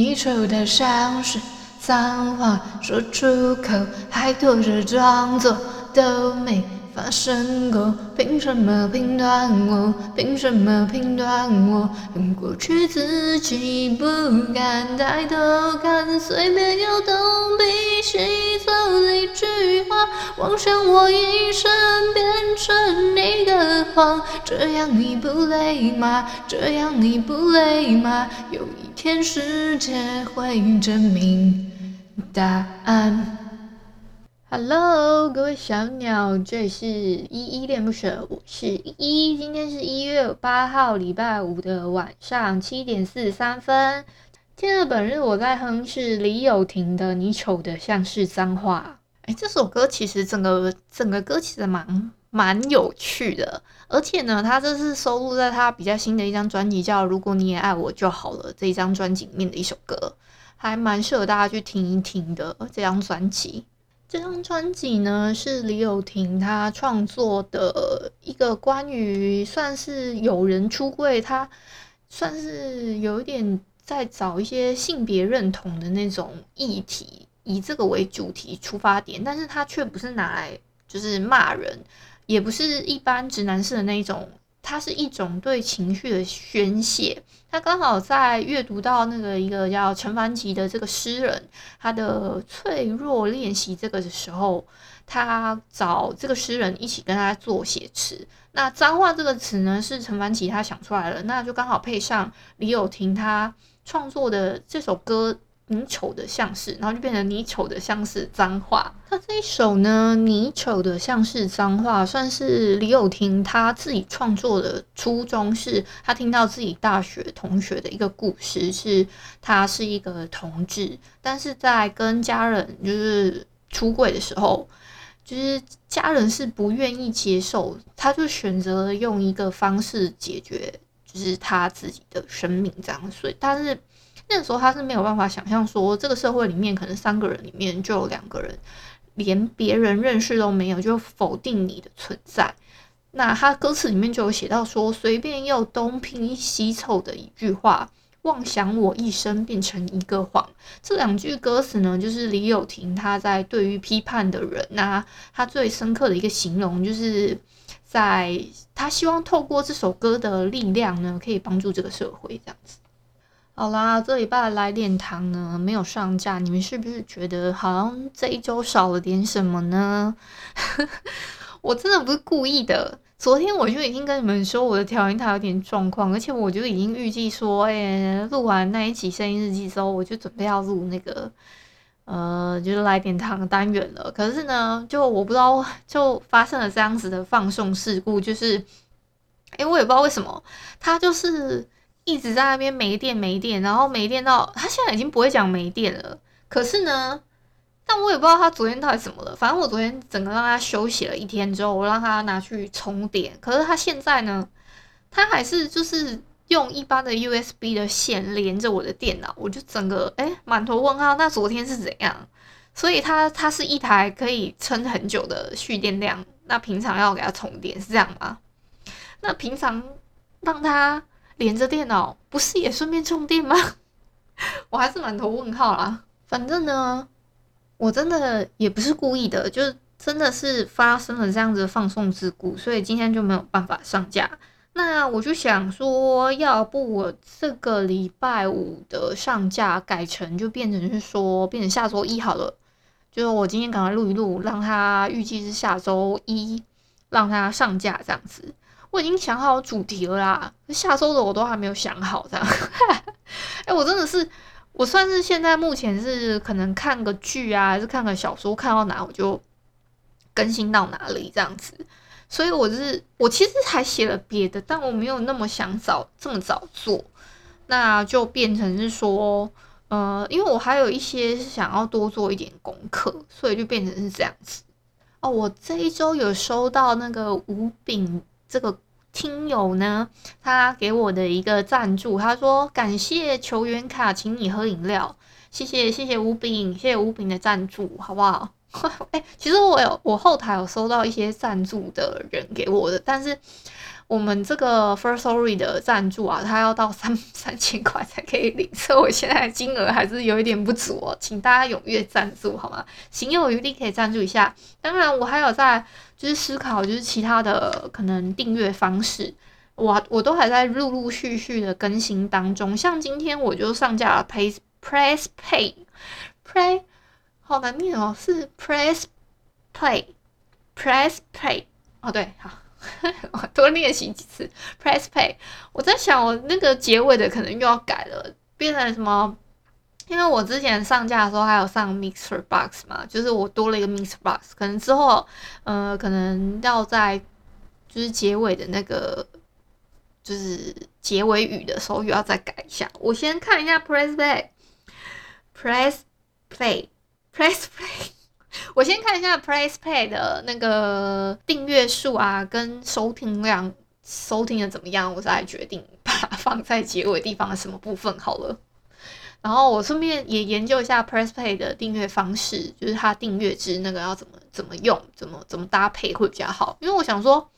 你丑的像是脏话，说出口还拖着装作都没发生过。凭什么评断我？凭什么评断我？用过去自己不敢抬头看，随便又东比西凑了一句话，妄想我一生变成你的谎。这样你不累吗？这样你不累吗？有天世界会证明答案。Hello，各位小鸟，这里是依依恋不舍，我是依依。今天是一月八号，礼拜五的晚上七点四十三分。今天的本日我在哼是李友廷的《你丑的像是脏话》。哎，这首歌其实整个整个歌其实蛮蛮有趣的，而且呢，它这是收录在他比较新的一张专辑，叫《如果你也爱我就好了》这一张专辑里面的一首歌，还蛮适合大家去听一听的。这张专辑，这张专辑呢是李友廷他创作的一个关于算是有人出柜，他算是有一点在找一些性别认同的那种议题，以这个为主题出发点，但是他却不是拿来就是骂人。也不是一般直男式的那一种，它是一种对情绪的宣泄。他刚好在阅读到那个一个叫陈凡吉的这个诗人，他的脆弱练习这个的时候，他找这个诗人一起跟他做写词。那脏话这个词呢，是陈凡吉他想出来了，那就刚好配上李友廷他创作的这首歌。你丑的像是，然后就变成你丑的像是脏话。他这一首呢，你丑的像是脏话，算是李友廷他自己创作的初衷，是他听到自己大学同学的一个故事，是他是一个同志，但是在跟家人就是出柜的时候，就是家人是不愿意接受，他就选择用一个方式解决，就是他自己的生命这样，所以但是。那时候他是没有办法想象说，这个社会里面可能三个人里面就有两个人连别人认识都没有，就否定你的存在。那他歌词里面就有写到说，随便又东拼西凑的一句话，妄想我一生变成一个谎。这两句歌词呢，就是李友廷他在对于批判的人呐，他最深刻的一个形容，就是在他希望透过这首歌的力量呢，可以帮助这个社会这样子。好啦，这礼拜来点糖呢没有上架，你们是不是觉得好像这一周少了点什么呢？我真的不是故意的，昨天我就已经跟你们说我的调音台有点状况，而且我就已经预计说，哎、欸，录完那一期声音日记之后，我就准备要录那个呃，就是来点糖单元了。可是呢，就我不知道，就发生了这样子的放送事故，就是，哎、欸，我也不知道为什么，它就是。一直在那边没电没电，然后没电到他现在已经不会讲没电了。可是呢，但我也不知道他昨天到底怎么了。反正我昨天整个让他休息了一天之后，我让他拿去充电。可是他现在呢，他还是就是用一般的 USB 的线连着我的电脑，我就整个诶满头问号。那昨天是怎样？所以它它是一台可以撑很久的蓄电量。那平常要给他充电是这样吗？那平常让他。连着电脑不是也顺便充电吗？我还是满头问号啦。反正呢，我真的也不是故意的，就是真的是发生了这样子的放送事故，所以今天就没有办法上架。那我就想说，要不我这个礼拜五的上架改成就变成是说变成下周一好了。就是我今天赶快录一录，让它预计是下周一让它上架这样子。我已经想好主题了啦，下周的我都还没有想好这样。哎、我真的是，我算是现在目前是可能看个剧啊，还是看个小说，看到哪我就更新到哪里这样子。所以我是，我其实还写了别的，但我没有那么想早这么早做。那就变成是说，呃，因为我还有一些想要多做一点功课，所以就变成是这样子。哦，我这一周有收到那个吴炳这个听友呢，他给我的一个赞助，他说感谢球员卡，请你喝饮料，谢谢谢谢吴炳，谢谢吴炳的赞助，好不好？哎，其实我有我后台有收到一些赞助的人给我的，但是。我们这个 first story 的赞助啊，它要到三 三千块才可以领，所以我现在金额还是有一点不足哦，请大家踊跃赞助好吗？行有余力可以赞助一下。当然，我还有在就是思考，就是其他的可能订阅方式，我我都还在陆陆续续的更新当中。像今天我就上架了 Press Press Pay Play，好难念哦，是 Press Play Press Play 哦，对，好。多练习几次，Press Play。我在想，我那个结尾的可能又要改了，变成什么？因为我之前上架的时候还有上 Mixer Box 嘛，就是我多了一个 Mixer Box，可能之后，呃，可能要在就是结尾的那个，就是结尾语的时候又要再改一下。我先看一下 Press Play，Press Play，Press Play。我先看一下 PressPlay 的那个订阅数啊，跟收听量，收听的怎么样，我再决定把它放在结尾地方的什么部分好了。然后我顺便也研究一下 PressPlay 的订阅方式，就是它订阅制那个要怎么怎么用，怎么怎么搭配会比较好。因为我想说，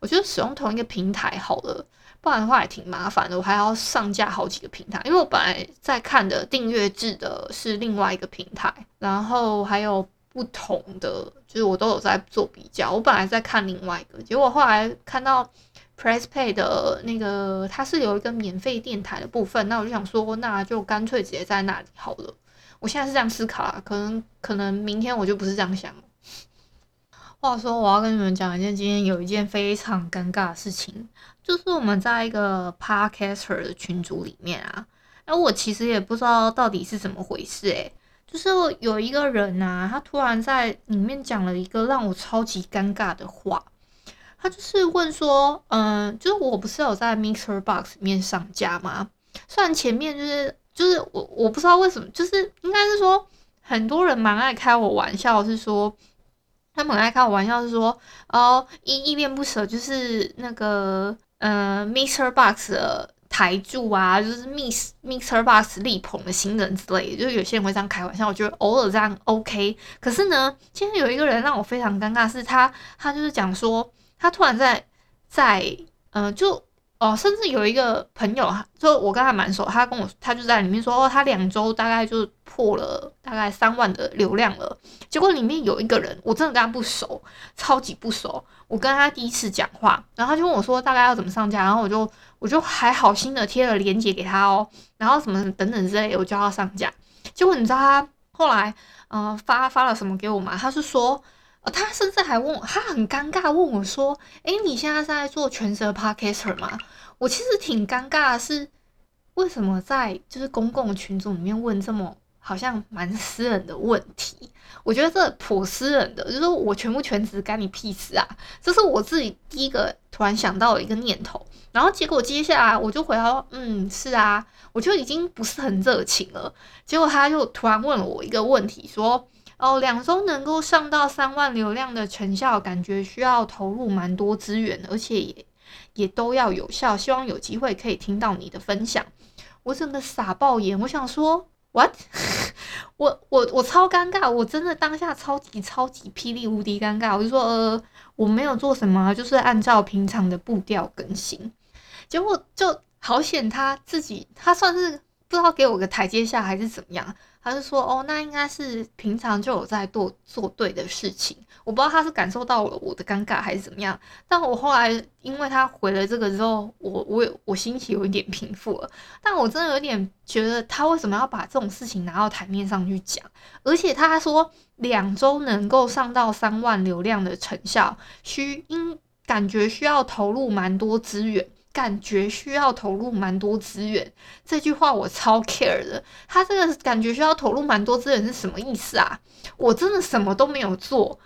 我觉得使用同一个平台好了，不然的话也挺麻烦的，我还要上架好几个平台。因为我本来在看的订阅制的是另外一个平台，然后还有。不同的就是我都有在做比较，我本来在看另外一个，结果后来看到 PressPlay 的那个它是有一个免费电台的部分，那我就想说，那就干脆直接在那里好了。我现在是这样思考啦，可能可能明天我就不是这样想。话说，我要跟你们讲一件今天有一件非常尴尬的事情，就是我们在一个 Podcaster 的群组里面啊，那我其实也不知道到底是怎么回事诶、就是有一个人呐、他突然在里面讲了一个让我超级尴尬的话。他就是问说，嗯、就是我不是有在 Mixer Box 里面上架吗？虽然前面就是就是我我不知道为什么，就是应该是说很多人蛮爱开我玩笑，是说他们爱开我玩笑，是说哦依依恋不舍，就是那个嗯、Mixer Box 的。台柱啊，就是 Miss Mixer Box 力捧的新人之类的，就是有些人会这样开玩笑，我觉得偶尔这样 OK。可是呢，今天有一个人让我非常尴尬，是他，他就是讲说，他突然在在，嗯、呃，就哦，甚至有一个朋友，就我跟他蛮熟，他跟我，他就在里面说，哦，他两周大概就破了大概三万的流量了。结果里面有一个人，我真的跟他不熟，超级不熟，我跟他第一次讲话，然后他就问我说，大概要怎么上架，然后我就。我就还好心的贴了链接给他哦，然后什么等等之类，我叫他上架。结果你知道他后来呃发发了什么给我吗？他是说，呃，他甚至还问我，他很尴尬问我说：“诶，你现在是在做全职 Podcaster 吗？”我其实挺尴尬的是，为什么在就是公共群组里面问这么好像蛮私人的问题？我觉得这颇私人的，就是我全不全职干你屁事啊！这是我自己第一个突然想到的一个念头。然后结果接下来我就回答，嗯，是啊，我就已经不是很热情了。结果他就突然问了我一个问题，说，哦，两周能够上到三万流量的成效，感觉需要投入蛮多资源，而且也也都要有效。希望有机会可以听到你的分享。我整个傻爆眼，我想说，what？我我我超尴尬，我真的当下超级超级霹雳无敌尴尬。我就说，呃，我没有做什么，就是按照平常的步调更新。结果就好险，他自己他算是不知道给我个台阶下还是怎么样，他就说哦，那应该是平常就有在做做对的事情。我不知道他是感受到了我的尴尬还是怎么样，但我后来因为他回了这个之后，我我我心情有一点平复了。但我真的有点觉得他为什么要把这种事情拿到台面上去讲？而且他还说两周能够上到三万流量的成效，需应感觉需要投入蛮多资源。感觉需要投入蛮多资源，这句话我超 care 的。他这个感觉需要投入蛮多资源是什么意思啊？我真的什么都没有做，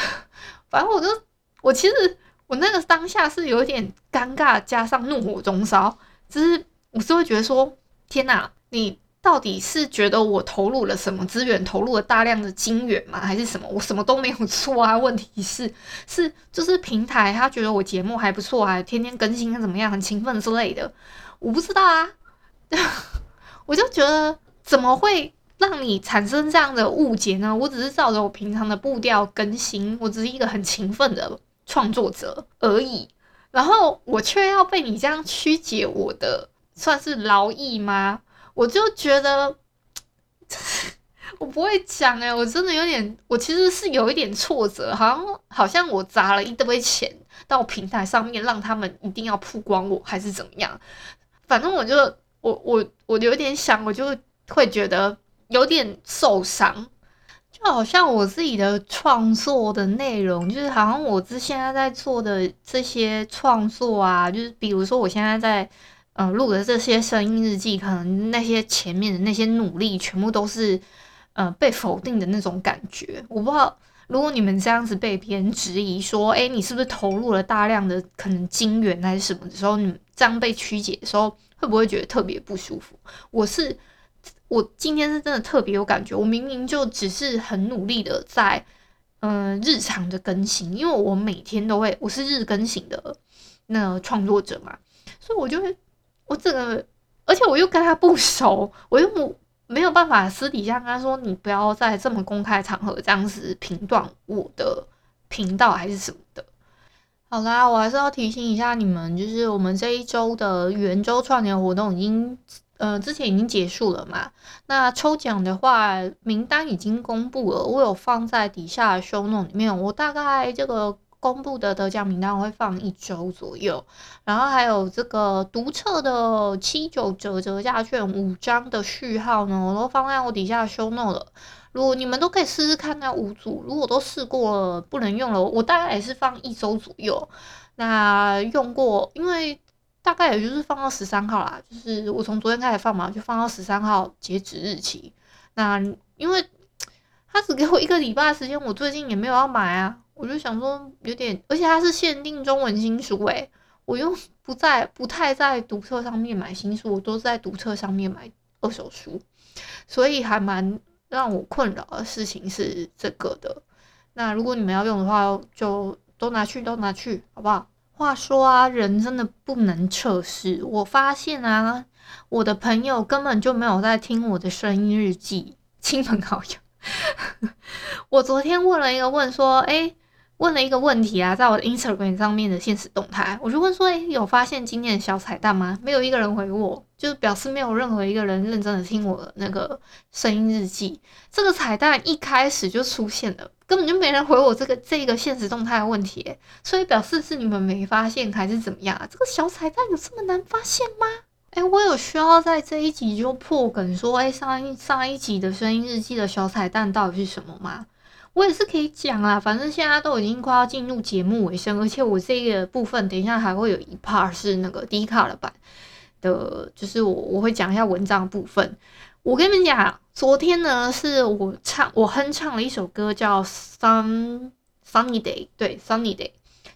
反正我就我其实我那个当下是有点尴尬，加上怒火中烧，就是我是会觉得说，天哪，你到底是觉得我投入了什么资源，投入了大量的金源吗？还是什么？我什么都没有做啊？问题是，是就是平台他觉得我节目还不错啊，天天更新怎么样，很勤奋之类的，我不知道啊。我就觉得怎么会让你产生这样的误解呢？我只是照着我平常的步调更新，我只是一个很勤奋的创作者而已。然后我却要被你这样曲解我的算是劳役吗？我就觉得我不会讲诶，我真的有点，我其实是有一点挫折，好像好像我砸了一堆钱到平台上面，让他们一定要曝光我，还是怎么样？反正我就我我我有点想，我就会觉得有点受伤。就好像我自己的创作的内容，就是好像我之现在在做的这些创作啊，就是比如说我现在在嗯录的这些声音日记，可能那些前面的那些努力，全部都是呃被否定的那种感觉。我不知道如果你们这样子被别人质疑说，哎，你是不是投入了大量的可能金元还是什么的时候，你这样被曲解的时候，会不会觉得特别不舒服？我是。我今天是真的特别有感觉，我明明就只是很努力的在，嗯、日常的更新，因为我每天都会，我是日更型的那创作者嘛，所以我就会，这个，而且我又跟他不熟，我又没没有办法私底下跟他说，你不要在这么公开场合这样子评断我的频道还是什么的。好啦，我还是要提醒一下你们，就是我们这一周的圆周串联活动已经。呃，之前已经结束了嘛？那抽奖的话，名单已经公布了，我有放在底下的 show note 里面。我大概这个公布的得奖名单我会放一周左右，然后还有这个独册的七九折折价券五张的序号呢，我都放在我底下 show note 了。如果你们都可以试试看那五组，如果都试过了不能用了，我大概也是放一周左右。那用过，因为。大概也就是放到十三号啦，就是我从昨天开始放嘛，就放到十三号截止日期。那因为他只给我一个礼拜的时间，我最近也没有要买啊，我就想说有点，而且它是限定中文新书诶、我又不在不太在读册上面买新书，我都在读册上面买二手书，所以还蛮让我困扰的事情是这个的。那如果你们要用的话，就都拿去都拿去，好不好？话说啊，人真的不能测试。我发现啊，我的朋友根本就没有在听我的声音日记，亲朋好友。我昨天问了一个问说，诶，问了一个问题啊，在我的 Instagram 上面的现实动态，我就问说，诶，有发现今天的小彩蛋吗？没有一个人回我，就表示没有任何一个人认真的听我的那个声音日记。这个彩蛋一开始就出现了。根本就没人回我这个这个现实动态的问题，所以表示是你们没发现还是怎么样啊？这个小彩蛋有这么难发现吗？哎，我有需要在这一集就破梗说，哎，上一上一集的声音日记的小彩蛋到底是什么吗？我也是可以讲啦，反正现在都已经快要进入节目尾声，而且我这个部分等一下还会有一 part 是那个 D 卡的版的，就是我我会讲一下文章部分。我跟你们讲，昨天呢是我唱我哼唱了一首歌，叫《Sun Sunny Day》。对，《Sunny Day》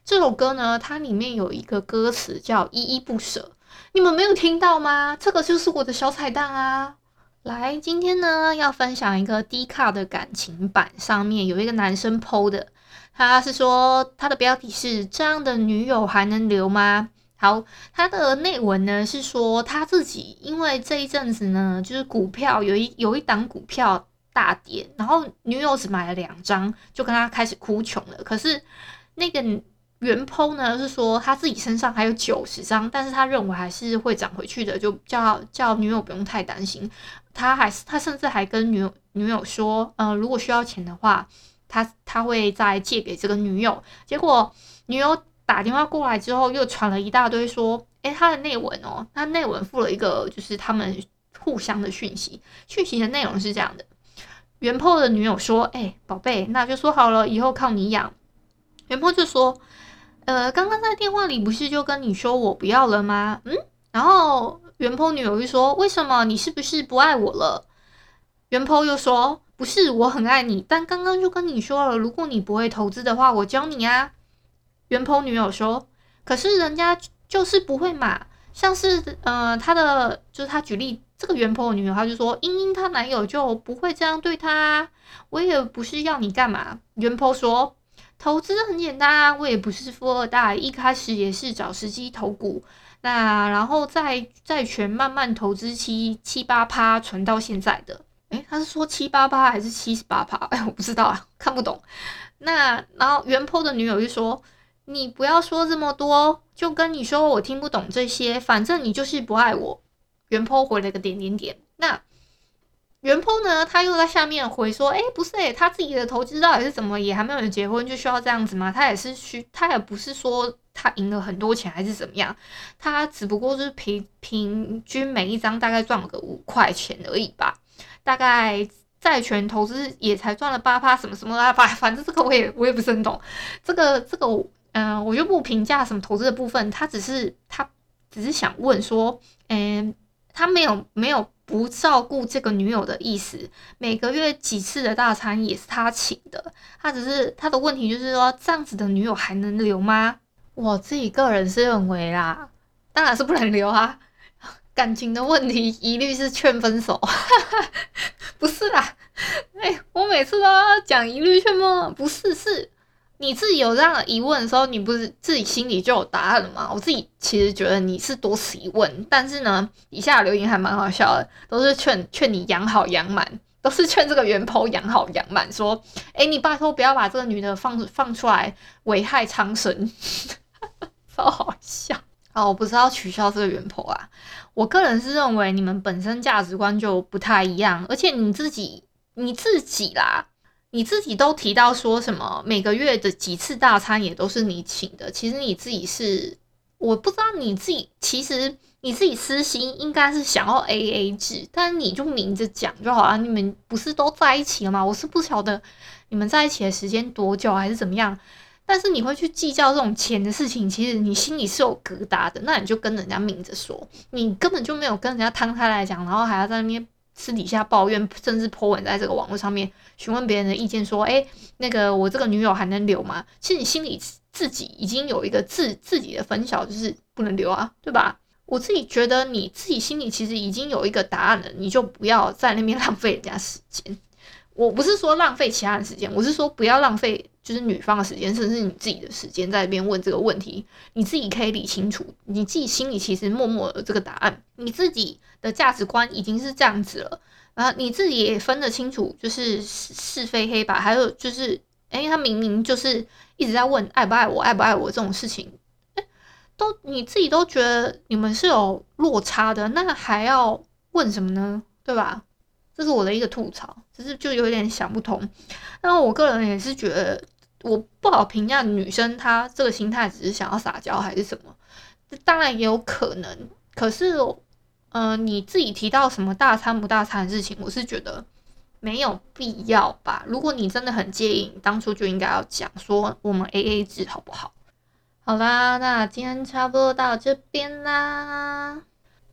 这首歌呢，它里面有一个歌词叫“依依不舍”，你们没有听到吗？这个就是我的小彩蛋啊！来，今天呢要分享一个 D 卡的感情版，上面有一个男生 PO 的，他是说他的标题是“这样的女友还能留吗？”好，他的内文呢是说他自己因为这一阵子呢，就是股票有一有一档股票大跌，然后女友只买了两张，就跟他开始哭穷了。可是那个原 po 呢是说他自己身上还有九十张，但是他认为还是会涨回去的，就叫叫女友不用太担心。他还是他甚至还跟女女友说，呃，如果需要钱的话，他他会再借给这个女友。结果女友。打电话过来之后，又传了一大堆说，诶，他的内文哦，他内文附了一个就是他们互相的讯息，讯息的内容是这样的：原 po 的女友说，诶，宝贝，那就说好了，以后靠你养。原 po 就说，呃，刚刚在电话里不是就跟你说我不要了吗？嗯，然后原 po 女友就说，为什么？你是不是不爱我了？原 po 又说，不是，我很爱你，但刚刚就跟你说了，如果你不会投资的话，我教你啊。原 po 女友说：“可是人家就是不会嘛，像是呃，他的就是他举例这个原 po 的女友，她就说：“英英她男友就不会这样对她，我也不是要你干嘛。”原 po 说：“投资很简单啊，我也不是富二代，一开始也是找时机投股，那然后在债权慢慢投资期七八趴存到现在的。”诶，他是说七八趴还是七十八趴？哎，我不知道啊，看不懂。那然后原坡的女友就说：“你不要说这么多，就跟你说我听不懂这些，反正你就是不爱我。”原坡回了个点点点。那原 po 呢？他又在下面回说：“诶，不是诶，他自己的投资到底是怎么，也还没有结婚就需要这样子吗？他也是需，他也不是说他赢了很多钱还是怎么样，他只不过是平平均每一张大概赚了个五块钱而已吧。”大概债权投资也才赚了八趴，什么什么啊，反反正这个我也我也不是很懂。这个这个，嗯、我就不评价什么投资的部分。他只是他只是想问说，嗯，他没有没有不照顾这个女友的意思。每个月几次的大餐也是他请的。他只是他的问题就是说，这样子的女友还能留吗？我自己个人是认为啦，当然是不能留啊。感情的问题一律是劝分手，不是啦，哎、我每次都要讲一律劝吗？不是，是你自己有这样的疑问的时候，你不是自己心里就有答案了吗？我自己其实觉得你是多此一问，但是呢，以下留言还蛮好笑的，都是劝劝你养好养满，都是劝这个原 po 养好养满，说，哎、你拜托不要把这个女的放放出来危害苍生，超好笑。哦，我不是要取消这个元婆啊。我个人是认为你们本身价值观就不太一样，而且你自己你自己啦，你自己都提到说什么每个月的几次大餐也都是你请的，其实你自己是我不知道你自己其实你自己私心应该是想要 AA 制，但你就明着讲就好了，你们不是都在一起了吗？我是不晓得你们在一起的时间多久还是怎么样。但是你会去计较这种钱的事情，其实你心里是有疙瘩的。那你就跟人家明着说，你根本就没有跟人家摊开来讲，然后还要在那边私底下抱怨，甚至 po 文在这个网络上面询问别人的意见，说：“诶，那个我这个女友还能留吗？”其实你心里自己已经有一个自自己的分晓，就是不能留啊，对吧？我自己觉得你自己心里其实已经有一个答案了，你就不要在那边 浪费人家时间。我不是说浪费其他人时间，我是说不要浪费就是女方的时间，甚至你自己的时间在那边问这个问题。你自己可以理清楚，你自己心里其实默默的这个答案，你自己的价值观已经是这样子了，然后你自己也分得清楚，就是是是非黑白，还有就是，诶，他明明就是一直在问爱不爱我，爱不爱我这种事情，诶，都你自己都觉得你们是有落差的，那还要问什么呢？对吧？这是我的一个吐槽，只是就有点想不通。那我个人也是觉得，我不好评价女生她这个心态只是想要撒娇还是什么，当然也有可能。可是，嗯、呃，你自己提到什么大餐不大餐的事情，我是觉得没有必要吧。如果你真的很介意，你当初就应该要讲说我们 AA 制好不好？好啦，那今天差不多到这边啦。